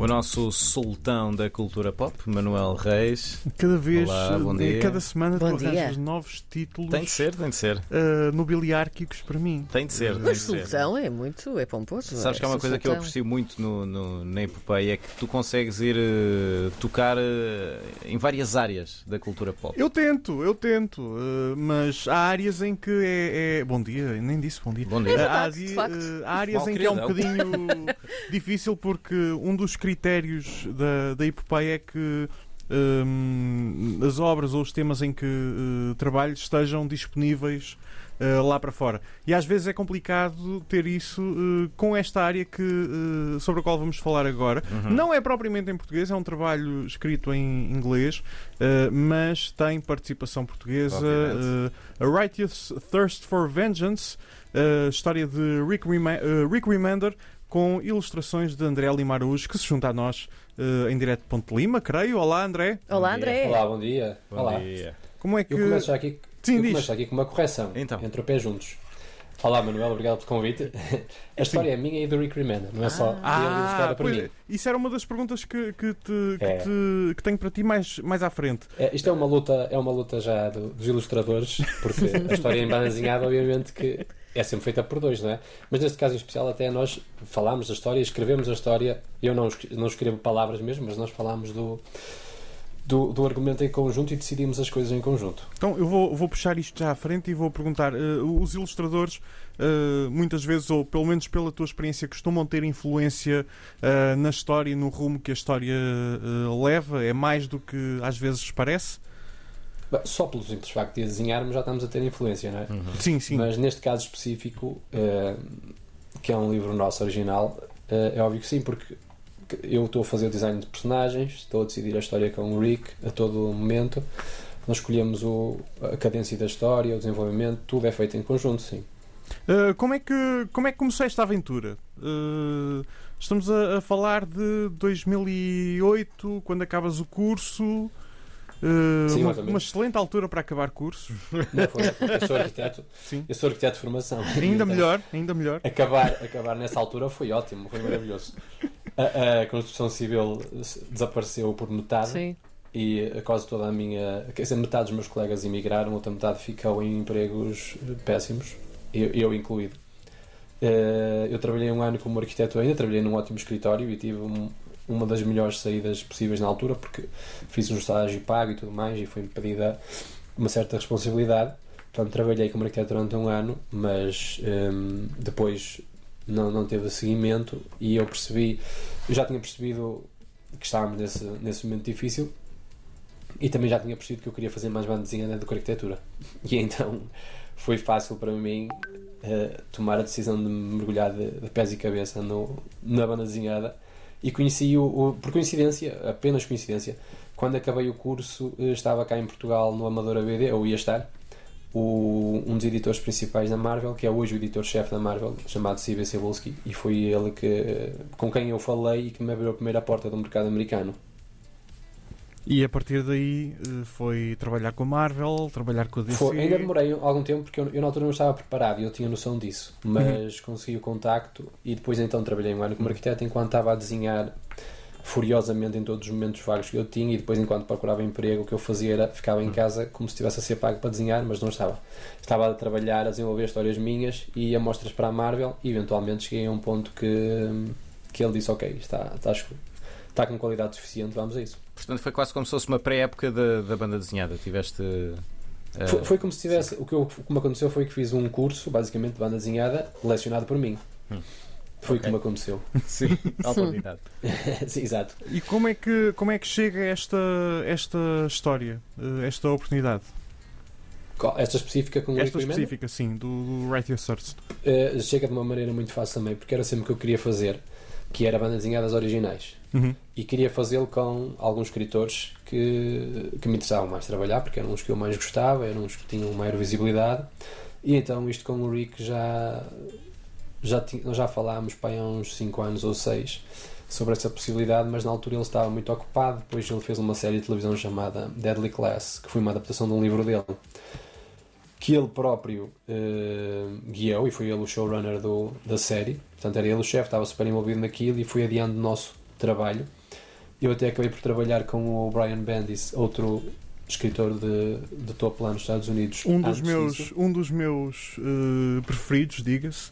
O nosso sultão da cultura pop, Manuel Reis. Cada vez, Olá, bom eh, dia. cada semana Bom tu arranjas novos títulos Tem de ser, tem de ser. eh, nobiliárquicos para mim. Tem de ser. tem Mas solução é muito, é pomposo. Sabes que há uma coisa que eu Sultão. aprecio muito no, no- na epopeia é que tu consegues ir eh, tocar eh, em várias áreas da cultura pop. Eu tento, eu tento, eh, mas há áreas em que é, é- Bom dia, nem disse bom dia. Bom Eh, dia. há, verdade, di- de facto. eh, há áreas Mal em que é um querido, bocadinho difícil porque um dos critérios da, da epopeia é que hum, as obras ou os temas em que eh, trabalho estejam disponíveis eh, lá para fora. E às vezes é complicado ter isso eh, com esta área que, sobre a qual vamos falar agora. Uhum. Não é propriamente em português, é um trabalho escrito em inglês, mas tem participação portuguesa. A Righteous Thirst for Vengeance, a história de Rick, Rema- eh, Rick Remender, com ilustrações de André Lima Araújo, que se junta a nós eh, em direto de Ponte Lima, creio. Olá, André. Olá, Bom dia. André. Olá, bom dia. Bom Olá. dia. Como é que. Eu começo já aqui, Sim, eu começo aqui com uma correção. Então. Entre o pé juntos. Olá, Manuel, obrigado pelo convite. A história é minha e do Rick Remender, não é só dele ilustrada por pois mim. é. Isso era uma das perguntas que, que, te- que É. te- que tenho para ti mais, mais à frente. É, isto é uma luta, é uma luta já do- dos ilustradores, porque a história em banda desenhada, obviamente, que é sempre feita por dois, não é? Mas neste caso em especial, até nós falámos da história, escrevemos a história. Eu não, não escrevo palavras mesmo, mas nós falámos do, do, do argumento em conjunto e decidimos as coisas em conjunto. Então eu vou, vou puxar isto já à frente e vou perguntar: eh, os ilustradores, eh, muitas vezes, ou pelo menos pela tua experiência, costumam ter influência eh, na história, no rumo que a história leva? É mais do que às vezes parece? Só pelo simples facto de a desenharmos já estamos a ter influência, não é? Uhum. Sim, sim. Mas neste caso específico, eh, que é um livro nosso original, eh, é óbvio que sim, porque eu estou a fazer o design de personagens, estou a decidir a história com o Rick a todo momento. Nós escolhemos o, a cadência da história, o desenvolvimento, tudo é feito em conjunto, sim. Uh, como, é que, como é que começou esta aventura? Uh, estamos a, a falar de 2008, quando acabas o curso. Uh, Sim, uma, uma excelente altura para acabar curso. Não foi? Eu sou arquiteto, Sim. eu sou arquiteto de formação. Ainda Então, melhor, ainda melhor. Acabar, acabar nessa altura foi ótimo, foi maravilhoso. A, a construção civil desapareceu por metade. Sim. e quase toda a minha. Quer dizer, metade dos meus colegas emigraram, outra metade ficou em empregos eh, péssimos, eu, eu incluído. Eh, Eu trabalhei um ano como arquiteto ainda, trabalhei num ótimo escritório e tive um- uma das melhores saídas possíveis na altura, porque fiz um estágio pago e tudo mais, e foi-me pedida uma certa responsabilidade. Portanto, trabalhei como arquiteto durante um ano, mas ehm, depois não, não teve seguimento e eu percebi, eu já tinha percebido que estávamos nesse, nesse momento difícil e também já tinha percebido que eu queria fazer mais banda desenhada do que arquitetura. E então foi fácil para mim eh, tomar a decisão de me mergulhar de, de pés e cabeça no, na banda desenhada e conheci o, o- por coincidência, apenas coincidência, quando acabei o curso eh, estava cá em Portugal no Amadora BD, ou ia estar, o- um dos editores principais da Marvel, que é hoje o editor-chefe da Marvel, chamado C.B. Cebulski, e foi ele que, com quem eu falei e que me abriu a primeira porta do mercado americano. E a partir daí eh, foi trabalhar com a Marvel, trabalhar com a DC. Foi, ainda demorei algum tempo porque eu, eu na altura não estava preparado e eu tinha noção disso, mas consegui o contacto e depois então trabalhei um ano como arquiteto enquanto estava a desenhar furiosamente em todos os momentos vagos que eu tinha e depois enquanto procurava emprego o que eu fazia era ficava em casa como se estivesse a ser pago para desenhar, mas não estava. Estava a trabalhar, a desenvolver histórias minhas e a mostras para a Marvel e eventualmente cheguei a um ponto que, que ele disse ok, está, está, está com qualidade suficiente, vamos a isso. Portanto, foi quase como se fosse uma pré-época da, da banda desenhada. Tiveste. eh, Foi, foi como se tivesse. O que, eu, o que me aconteceu foi que fiz um curso, basicamente, de banda desenhada, lecionado por mim. Hum. Foi o Ok. que me aconteceu. Sim, autoridade. Sim, exato. E como é que, como é que chega esta, esta história, eh, esta oportunidade? Esta específica com o Esta específica, sim, do, do Right Your Thirst. eh, chega de uma maneira muito fácil também, porque era sempre o que eu queria fazer, que era banda desenhadas originais. Uhum. E queria fazê-lo com alguns escritores que, que me interessavam mais trabalhar, porque eram os que eu mais gostava, eram os que tinham maior visibilidade. E então isto com o Rick já, já, ti- nós já falámos para há uns 5 anos ou 6 sobre essa possibilidade, mas na altura ele estava muito ocupado. Depois ele fez uma série de televisão chamada Deadly Class, que foi uma adaptação de um livro dele. que ele próprio eh, guiou e foi ele o showrunner do, da série. Portanto, era ele o chefe, estava super envolvido naquilo e foi adiando o nosso trabalho. Eu até acabei por trabalhar com o Brian Bendis, outro escritor de, de topo lá nos Estados Unidos. Um dos antes meus, disso. um dos meus eh, preferidos, diga-se.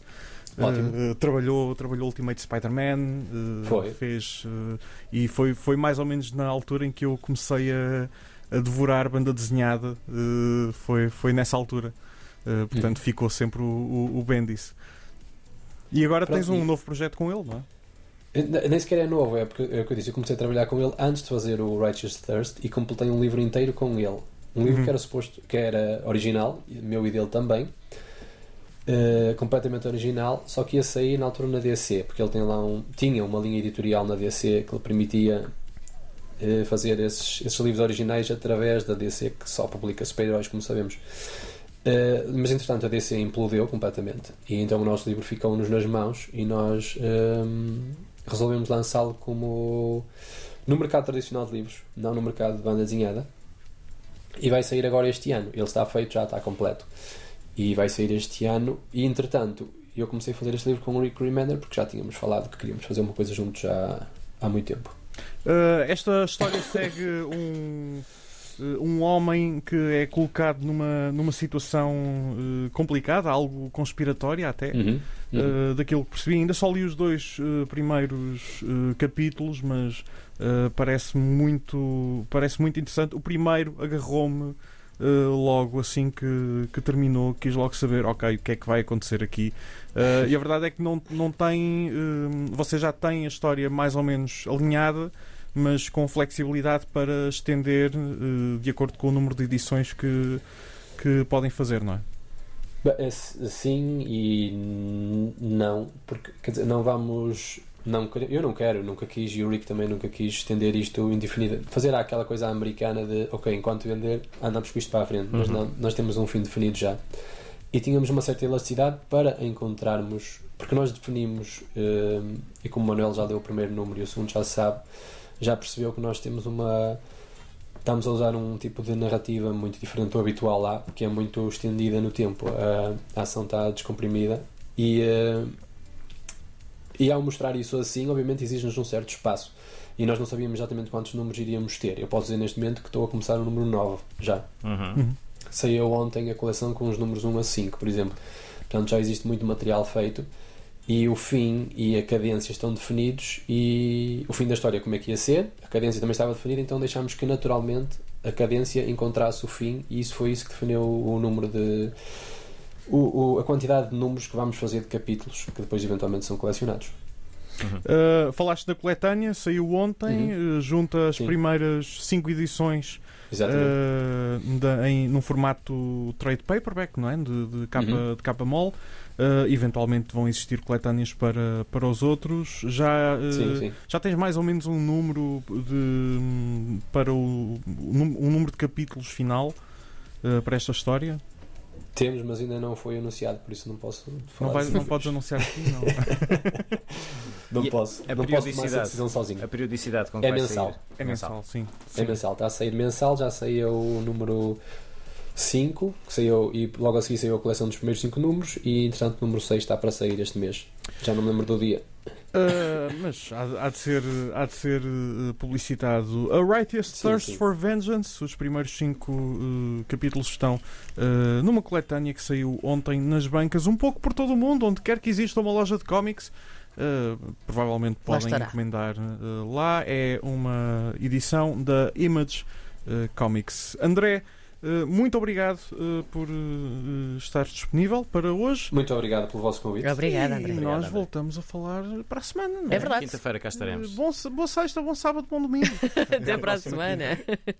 Eh, trabalhou, trabalhou Ultimate Spider-Man, eh, Foi. fez e foi, foi mais ou menos na altura em que eu comecei a, a devorar banda desenhada. foi, foi nessa altura. Portanto, Uhum. ficou sempre o, o, o Bendis. E agora Pronto, tens um e- novo projeto com ele, não é? Nem sequer é novo, é porque é o que eu disse. Eu comecei a trabalhar com ele antes de fazer o Righteous Thirst e completei um livro inteiro com ele. Um livro Uhum. que era suposto, que era original, meu e dele também, eh, completamente original, só que ia sair na altura na DC, porque ele tem lá um, tinha uma linha editorial na DC que lhe permitia eh, fazer esses, esses livros originais através da DC, que só publica super-heróis, como sabemos. Eh, mas entretanto a DC implodeu completamente e então o nosso livro ficou-nos nas mãos e nós ehm, resolvemos lançá-lo como no mercado tradicional de livros, não no mercado de banda desenhada. E vai sair agora este ano. Ele está feito, já está completo. E vai sair este ano. E entretanto, eu comecei a fazer este livro com o Rick Remender porque já tínhamos falado que queríamos fazer uma coisa juntos já há muito tempo. Uh, esta história segue um, uh, um homem que é colocado numa, numa situação uh, complicada, algo conspiratória até, Uhum. Uhum. uh, daquilo que percebi. Ainda só li os dois uh, primeiros uh, capítulos, mas parece muito parece muito interessante. O primeiro agarrou-me uh, logo assim que, que terminou, quis logo saber, ok, o que é que vai acontecer aqui. Uh, e a verdade é que não, não tem. uh, você já tem a história mais ou menos alinhada, mas com flexibilidade para estender de acordo com o número de edições que, que podem fazer, não é? S- Sim e não, porque quer dizer, não vamos. Não, eu não quero, nunca quis, e o Rick também nunca quis estender isto indefinido. Fazer aquela coisa americana de, ok, enquanto vender, andamos com isto para a frente, mas Uhum. não, nós temos um fim definido já. E tínhamos uma certa elasticidade para encontrarmos, porque nós definimos, eh, e como o Manuel já deu o primeiro número e o segundo já sabe, já percebeu que nós temos uma. Estamos a usar um tipo de narrativa muito diferente do habitual lá, que é muito estendida no tempo. A, a ação está descomprimida e, eh, e ao mostrar isso assim, obviamente exige-nos um certo espaço. E nós não sabíamos exatamente quantos números iríamos ter. Eu posso dizer neste momento que estou a começar o número 9 já. Uhum. Saiu ontem a coleção com os números 1 a 5, por exemplo. Portanto, já existe muito material feito e o fim e a cadência estão definidos e o fim da história como é que ia ser, a cadência também estava definida, então deixámos que naturalmente a cadência encontrasse o fim e isso foi isso que definiu o número de o, o- a quantidade de números que vamos fazer de capítulos que depois eventualmente são colecionados. Uh, falaste da coletânea, saiu ontem, uh, junta as Sim. primeiras cinco edições uh, da- em, num formato trade paperback, não é? De, de capa, Uhum. de capa mole. Uh, eventualmente vão existir coletâneas para, para os outros. Já, uh, sim, sim. já tens mais ou menos um número de, para o, um número de capítulos final uh, para esta história? Temos, mas ainda não foi anunciado, por isso não posso falar. Não, vai, não podes anunciar aqui, não. Não E posso. a não posso tomar essa periodicidade? decisão sozinho. A periodicidade com que É mensal. sair? É mensal, sim. É mensal, está a sair mensal, já saiu o número 5, que saiu, e logo a seguir saiu a coleção dos primeiros 5 números, e entretanto o número 6 está para sair este mês. Já não me lembro do dia. Uh, mas há, há de ser, há de ser uh, publicitado. A Righteous Sim, Thirst sim. for Vengeance, os primeiros cinco uh, capítulos estão uh, numa coletânea que saiu ontem nas bancas, um pouco por todo o mundo, onde quer que exista uma loja de cómics. Uh, provavelmente Lá podem estará. encomendar uh, lá. É uma edição da Image uh, Comics. André, uh, muito obrigado uh, por uh, estar disponível para hoje. Muito obrigado pelo vosso convite. Obrigada, E André. nós Obrigado, André. voltamos a falar para a semana. não É verdade. Quinta-feira cá estaremos. Bom, boa sexta, bom sábado, bom domingo. Até para a semana.